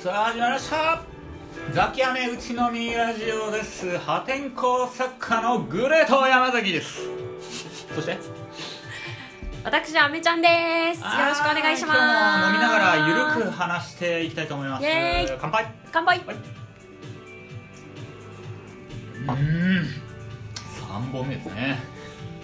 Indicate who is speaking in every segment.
Speaker 1: さあ始まりました。ザキヤメ打ちのみラジオです。破天荒作家のグレート山崎です。そして？
Speaker 2: 私あめちゃんです。よろしくお願いします。
Speaker 1: 今日も飲みながらゆるく話していきたいと思います。
Speaker 2: イエーイ。
Speaker 1: 乾杯。
Speaker 2: 乾杯。
Speaker 1: はい。うん。3本目ですね。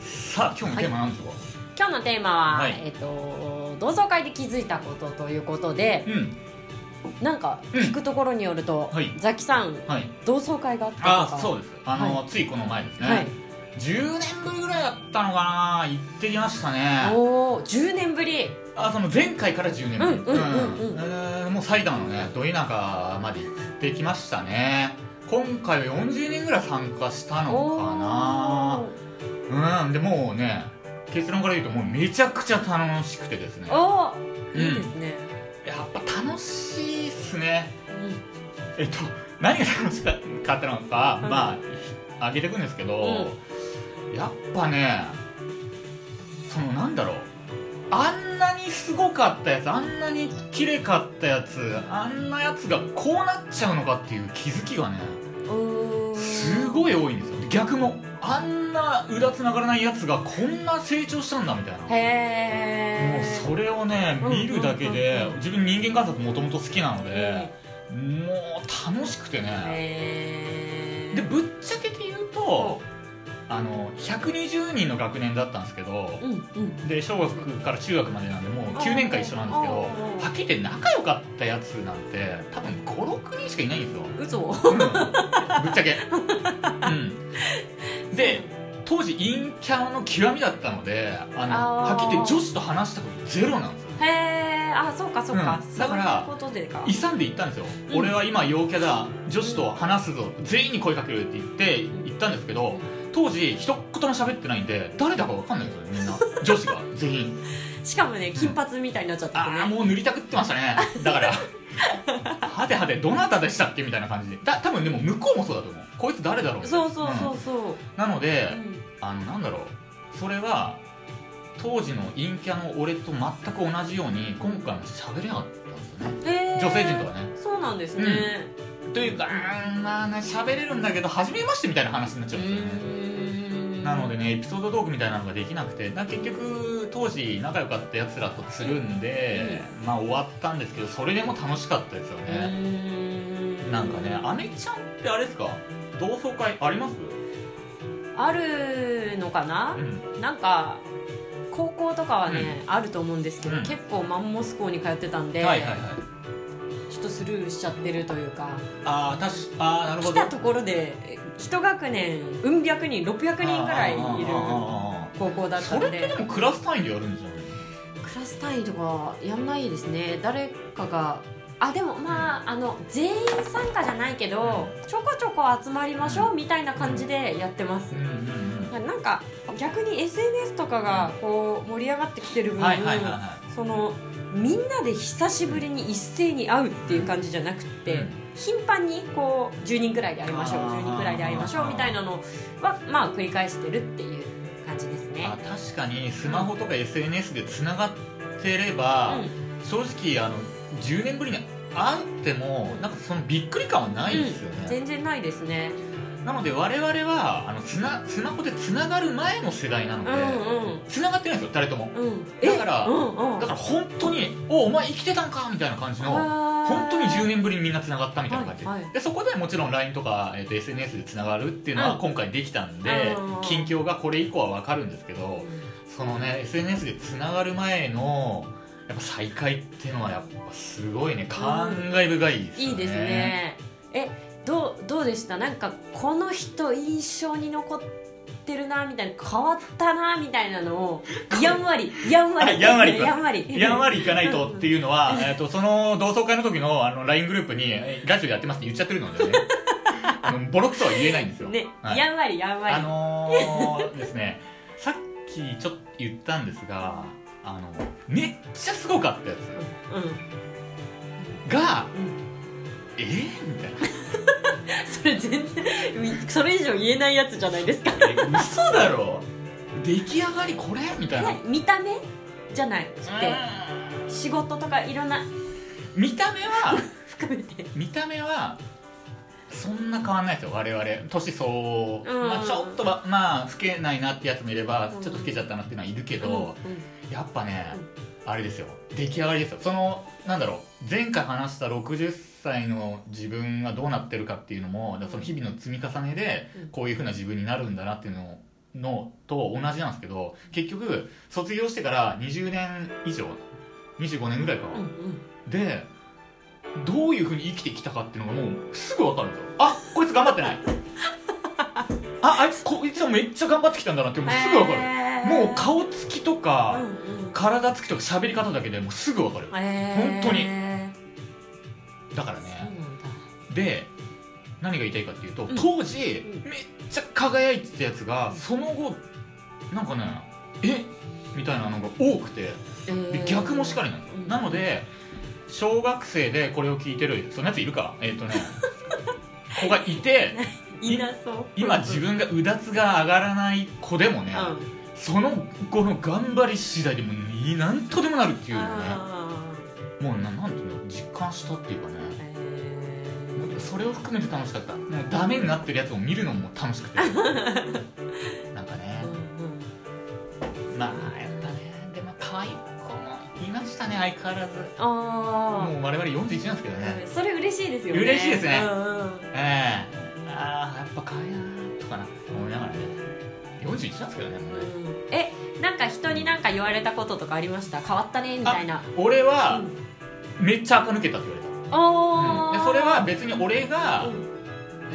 Speaker 1: さあ今日のテーマなんでしょうか、
Speaker 2: 今日のテーマは、
Speaker 1: はい。
Speaker 2: えっ、と同窓会で気づいたことということで
Speaker 1: うん
Speaker 2: なんか
Speaker 1: うん。
Speaker 2: 聞くところによると、
Speaker 1: はい。
Speaker 2: ザキさん
Speaker 1: はい。
Speaker 2: 同窓会があった
Speaker 1: あそうです。あの、
Speaker 2: は
Speaker 1: ついこの前ですね、
Speaker 2: はい。
Speaker 1: 10年ぶりぐらいだったのかな。行ってきましたね。
Speaker 2: おお10年ぶり。
Speaker 1: あその前回から10年ぶり。
Speaker 2: うんうんうんうん。
Speaker 1: えーもう埼玉のねど田舎まで行ってきましたね。今回は40人ぐらい参加したの
Speaker 2: お
Speaker 1: かな。うん。でもうね結論から言うともうめちゃくちゃ楽しくてですね。
Speaker 2: ーお
Speaker 1: うん。
Speaker 2: ーいいですね、
Speaker 1: しいっすねえっと何が楽しかったのか、
Speaker 2: うん。
Speaker 1: まあ上げていくんですけど、やっぱねそのなんだろう。あんなにすごかったやつあんなに綺麗かったやつあんなやつがこうなっちゃうのかっていう気づきがねすごい多いんですよ逆もあんなうだつながらないやつがこんな成長したんだみたいな。も
Speaker 2: へえ
Speaker 1: うそれをね
Speaker 2: うん
Speaker 1: 見るだけで自分人間観察もともと好きなのでもう楽しくてね。
Speaker 2: へ
Speaker 1: でぶっちゃけて言うとあの120人の学年だったんですけど
Speaker 2: うんうん
Speaker 1: で小学から中学までなんでもう9年間一緒なんですけど
Speaker 2: うん
Speaker 1: はっきり言って仲良かったやつなんて多分56人しかいないんですよ、
Speaker 2: 嘘。
Speaker 1: うん、ぶっちゃけ。うん。で当時陰キャの極みだったのであのはっきり言って女子と話したことゼロなんですよ。
Speaker 2: へえあそうかそうか、
Speaker 1: うん。だから勇んで言ったんですよ、
Speaker 2: うん。
Speaker 1: 俺は今陽キャだ。女子と話すぞ。全員に声かけるって言って言ったんですけど当時一言も喋ってないんで誰だか分かんないんですよねみんな。女子が全員。
Speaker 2: しかもね金髪みたいになっちゃってて
Speaker 1: ああ
Speaker 2: ね
Speaker 1: もう塗りたくってましたね。だから。はてはてどなたでしたっけみたいな感じ。でだ多分でも向こうもそうだと思う。こいつ誰だろう。
Speaker 2: そうそうそうそう、
Speaker 1: うん。なので、
Speaker 2: うん。
Speaker 1: あのなんだろう。それは当時の陰キャの俺と全く同じように今回も喋れなかったんですよね。
Speaker 2: へー。
Speaker 1: 女性陣とはね。
Speaker 2: そうなんですね。
Speaker 1: というかうーんまあね喋れるんだけど初めましてみたいな話になっちゃうんですよね。
Speaker 2: ん
Speaker 1: なのでねエピソードトークみたいなのができなくてだ結局当時仲良かったやつらとつるんで、まあ終わったんですけどそれでも楽しかったですよ
Speaker 2: う
Speaker 1: ね、
Speaker 2: ん。
Speaker 1: なんかねアメちゃんってあれですか？同窓会あります？
Speaker 2: あるのかな？
Speaker 1: う、ん。
Speaker 2: なんか高校とかはね、あると思うんですけど、
Speaker 1: うん。
Speaker 2: 結構マンモス校に通ってたんで、
Speaker 1: はいはいはい
Speaker 2: とスルーしちゃってるというか。
Speaker 1: ああ確かあーなるほど。
Speaker 2: 来たところで一学年うん百人600人ぐらいいる高校だっ
Speaker 1: あーそれってでもクラス単位でやるんじゃない
Speaker 2: クラス単位とかやんないですね。誰かがあでもまああの全員参加じゃないけどちょこちょこ集まりましょうみたいな感じでやってます。
Speaker 1: うんうんうん
Speaker 2: なんか逆に SNS とかがこう盛り上がってきてる分、
Speaker 1: はいはいはいは
Speaker 2: そのみんなで久しぶりに一斉に会うっていう感じじゃなくって、
Speaker 1: うん。
Speaker 2: 頻繁にこう10人くらいで会いましょう
Speaker 1: あー。
Speaker 2: 10人くらいで会いましょうみたいなのはまあ繰り返してるっていう感じですね。
Speaker 1: あ確かにスマホとか SNS でつながってれば、
Speaker 2: う
Speaker 1: 正直あの10年ぶりに会ってもなんかそのびっくり感はないですよ
Speaker 2: ん、
Speaker 1: ね、
Speaker 2: 全然ないですね
Speaker 1: なので我々はあのつなスマホでつながる前の世代なので、
Speaker 2: うんうん。
Speaker 1: つながってないんですよ誰とも。
Speaker 2: うん。
Speaker 1: だから
Speaker 2: うんうん。
Speaker 1: だから本当に「おお前生きてたんか」みたいな感じの本当に10年ぶりにみんなつながったみたいな感じ、
Speaker 2: はいはい。
Speaker 1: でそこでもちろん LINE とか、えー、と SNS でつながるっていうのは
Speaker 2: うん。
Speaker 1: 今回できたんで、
Speaker 2: うん
Speaker 1: 近況がこれ以降は分かるんですけど、そのね SNS でつながる前のやっぱ再会っていうのはやっぱすごいね感慨深いですよね、
Speaker 2: いいですね。えどうどうでした？なんかこの人印象に残ってるなみたいな変わったなみたいなのをやんわりやんわり
Speaker 1: あやんわり
Speaker 2: やんわり。
Speaker 1: やんわりいかないとっていうのは、えー、と その同窓会の時のあの LINE グループにえラジオやってますって言っちゃってるのでね。あのボロクソは言えないんですよ、
Speaker 2: ね、
Speaker 1: はい。
Speaker 2: やんわりやんわり、
Speaker 1: あのー、ですねさっきちょっと言ったんですがあのめっちゃすごかったやつが
Speaker 2: うん。うん。
Speaker 1: えー、みたいな。
Speaker 2: それ全然それ以上言えないやつじゃないですか。
Speaker 1: え嘘だろ。出来上がりこれ？みたいな。
Speaker 2: 見た目じゃない。くて仕事とかいろんな。
Speaker 1: 見た目は
Speaker 2: 含めて。
Speaker 1: 見た目はそんな変わんないですよ。我々。年相応、
Speaker 2: うん。
Speaker 1: まあ、ちょっとはまあ老けないなってやつもいれば、
Speaker 2: うん。
Speaker 1: ちょっと老けちゃったなっていうのはいるけど、
Speaker 2: うんうん。
Speaker 1: やっぱね、あれですよ。出来上がりですよ。そのなんだろう。前回話した60歳の自分がどうなってるかっていうのもその日々の積み重ねで
Speaker 2: うん。
Speaker 1: こういうふうな自分になるんだなっていうののと同じなんですけど結局卒業してから20年以上25年ぐらいか、
Speaker 2: うんうん。
Speaker 1: でどういうふうに生きてきたかっていうのがもうすぐ分かるんですよ。あこいつ頑張ってない。ああいつこいつはめっちゃ頑張ってきたんだなってもうすぐ分かる、
Speaker 2: へー
Speaker 1: もう顔つきとか、
Speaker 2: うんうん。
Speaker 1: 体つきとか喋り方だけでもうすぐ分かる。
Speaker 2: へー。
Speaker 1: 本当にで何が言いたいかっていうと、
Speaker 2: ん。
Speaker 1: 当時
Speaker 2: うん。
Speaker 1: めっちゃ輝いてたやつがその後なんかねえ？みたいなのが多くて
Speaker 2: えー。
Speaker 1: で逆もしかりなんですよ、
Speaker 2: うん。
Speaker 1: なので小学生でこれを聞いてるそんなやついるか？えっ、とね 子がいて
Speaker 2: いなそう。
Speaker 1: 今自分がうだつが上がらない子でもね、
Speaker 2: うん。
Speaker 1: その子の頑張り次第でもいいなんとでもなるっていうのをね。
Speaker 2: あ
Speaker 1: もうななんていうの？実感したっていうかねそれを含めて楽しかった。もうダメになってるやつを見るのも楽しくて。なんかね。
Speaker 2: ーうんうん。
Speaker 1: まあやっぱねでも可愛い子もいましたね相変わらず。
Speaker 2: あ
Speaker 1: もう我々41なんですけど
Speaker 2: あ
Speaker 1: ね
Speaker 2: それ嬉しいですよね。
Speaker 1: 嬉しいですね。
Speaker 2: うんうん
Speaker 1: ええ。ああやっぱ可愛いなとかな思いながらね。41なんですけどねもうね。
Speaker 2: うんえなんか人に何か言われたこととかありました？変わったねみたいな。
Speaker 1: 俺は
Speaker 2: うん。
Speaker 1: めっちゃ垢抜けたって言われた。
Speaker 2: おー。
Speaker 1: うんは別に俺が
Speaker 2: うん。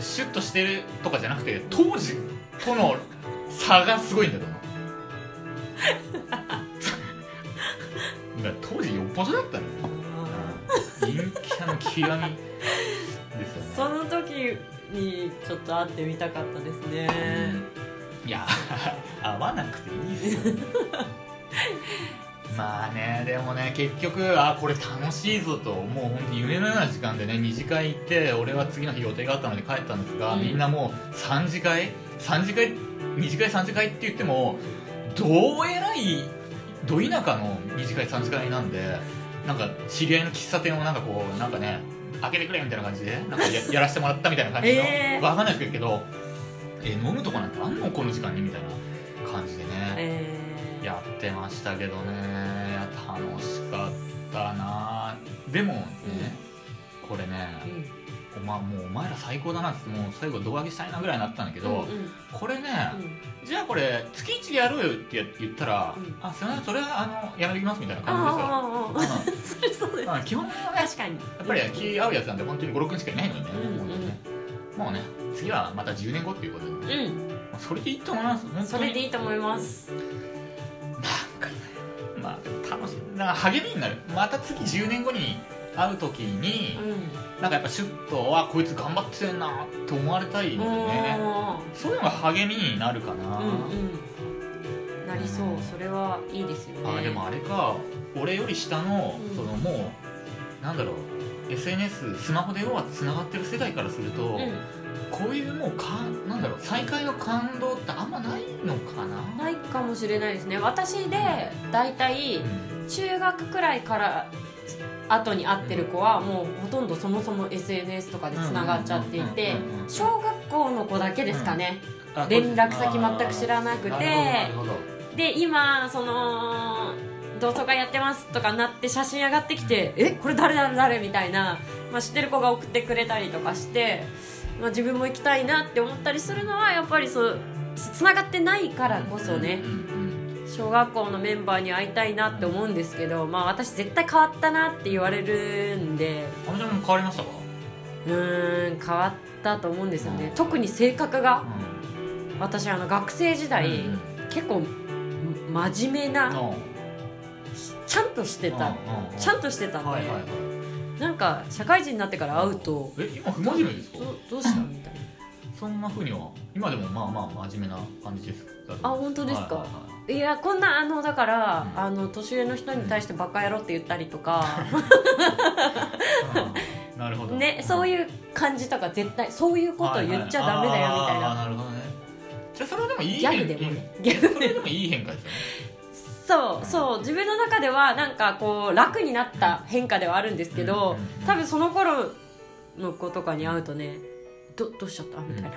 Speaker 1: シュッとしてるとかじゃなくて当時との差がすごいんだと思う。だ 当時よっぽどだったのよ。陰キャの極みですよね。
Speaker 2: その時にちょっと会ってみたかったですね。
Speaker 1: いや会わなくていいですよ まあねでもね結局あこれ楽しいぞともう。本当に夢のような時間でね二次会行って俺は次の日予定があったので帰ったんですが、
Speaker 2: うん。
Speaker 1: みんなもう3次会？3次会？二次会？3次会って言ってもどうえらいど田舎の二次会3次会なんでなんか知り合いの喫茶店をなんかこうなんかね開けてくれみたいな感じでなんかや やらせてもらったみたいな感じの、
Speaker 2: えー。
Speaker 1: わかんないですけどえ飲むとこなんてあんの？この時間に？みたいな感じでね、
Speaker 2: え
Speaker 1: やってましたけどね。楽しかったな。でもね、これね
Speaker 2: ーうん。
Speaker 1: おまもうお前ら最高だなってもう最後胴上げしたいなぐらいになったんだけど、
Speaker 2: うんうん。
Speaker 1: これね、
Speaker 2: うん。
Speaker 1: じゃあこれ月1でやろうよって言ったら、
Speaker 2: うん。
Speaker 1: あすいませんそれはあのやめてきますみたいな感じですよ
Speaker 2: それそうです
Speaker 1: うんうん基本はね
Speaker 2: 確かに。
Speaker 1: やっぱり気合うやつなんで本当に56人しかいないのでね、
Speaker 2: うんうん
Speaker 1: もうね。もうね次はまた10年後っていうことで、ね。それでいいと思います。
Speaker 2: それでいいと思います
Speaker 1: なんか励みになる。また次10年後に会う時に
Speaker 2: う、
Speaker 1: なんかやっぱシュッとあこいつ頑張ってんなって思われたいん
Speaker 2: ん
Speaker 1: でね
Speaker 2: お
Speaker 1: そういうのが励みになるかな、
Speaker 2: ーうんうん。なりそう。それはいいですよね。
Speaker 1: あでもあれか俺より下の、
Speaker 2: うん。
Speaker 1: そのもうなんだろう SNS スマホで要はつながってる世代からすると、
Speaker 2: うん。
Speaker 1: こういうもうかなんだろう再会の感動ってあんまないのかな、
Speaker 2: ないかもしれないですね。私で大体
Speaker 1: うん
Speaker 2: 中学くらいから後に会ってる子はもうほとんどそもそも SNS とかでつながっちゃっていて小学校の子だけですかね。
Speaker 1: あ
Speaker 2: 連絡先全く知らなくて。で今その同窓会やってますとかなって写真上がってきてえこれ誰誰誰みたいな、まあ、知ってる子が送ってくれたりとかして、まあ、自分も行きたいなって思ったりするのはやっぱりそうつながってないからこそね。
Speaker 1: うんうん
Speaker 2: 小学校のメンバーに会いたいなって思うんですけど、まあ、私絶対変わったなって言われるんで。
Speaker 1: あのちゃんも変わりましたか、
Speaker 2: うーん変わったと思うんですよね。特に性格が私あの学生時代、
Speaker 1: うん
Speaker 2: 結構真面目な
Speaker 1: うん。
Speaker 2: ちゃんとしてた。ちゃんとしてたんで、
Speaker 1: はいはいはい。
Speaker 2: なんか社会人になってから会うと
Speaker 1: え今不真面目ですか？
Speaker 2: どどうしたみたいな
Speaker 1: そんなふうには今でもまあまあ真面目な感じです
Speaker 2: あ本当ですか？
Speaker 1: はいはい
Speaker 2: やこんなあのだから、
Speaker 1: うん。
Speaker 2: あの年上の人に対してバカ野郎って言ったりとか。
Speaker 1: うん。なるほど。
Speaker 2: ねそう
Speaker 1: う
Speaker 2: いう感じとか絶対そういうこと言っちゃダメだよみたいな。
Speaker 1: なるほどね。じゃあそれはでもいい
Speaker 2: ギャグでもねギャ
Speaker 1: でもいい。変化ですよね。
Speaker 2: そうそう。自分の中ではなんかこう楽になった変化ではあるんですけど、
Speaker 1: うん。
Speaker 2: 多分その頃の子とかに会うとねどどうしちゃった？みたいな、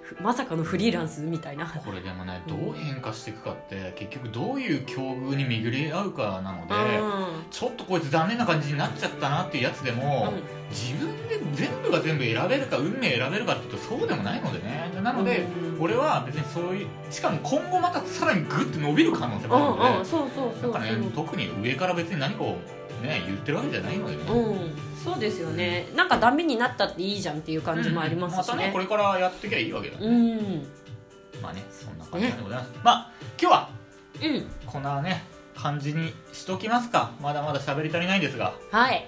Speaker 2: ふまさかのフリーランスみたいな。
Speaker 1: これでもねどう変化していくかって結局どういう境遇に巡り合うかなので、
Speaker 2: うん。
Speaker 1: ちょっとこいつ残念な感じになっちゃったなっていうやつでも、
Speaker 2: うん。
Speaker 1: 自分で全部が全部選べるか運命選べるかっていうとそうでもないのでね。なので、
Speaker 2: うん。
Speaker 1: 俺は別にそういうしかも今後またさらにグッて伸びる可能性も
Speaker 2: うん
Speaker 1: あるので、
Speaker 2: うんそうそうそう
Speaker 1: なんかね特に上から別に何かをね言ってるわけじゃないのでね、
Speaker 2: うんそうですよね。なんかダメになったっていいじゃんっていう感じもありますしね。
Speaker 1: またねこれからやっていけばいいわけだ、ね。
Speaker 2: うん。
Speaker 1: まあねそんな感じでございます、まあ今日は
Speaker 2: うん。
Speaker 1: こんなね感じにしときますか。まだまだ喋り足りないんですが。
Speaker 2: はい。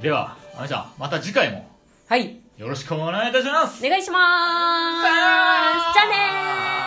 Speaker 1: ではあめちゃんまた次回も。
Speaker 2: はい。
Speaker 1: よろしくお願いいたします。
Speaker 2: お願いします。じゃあねー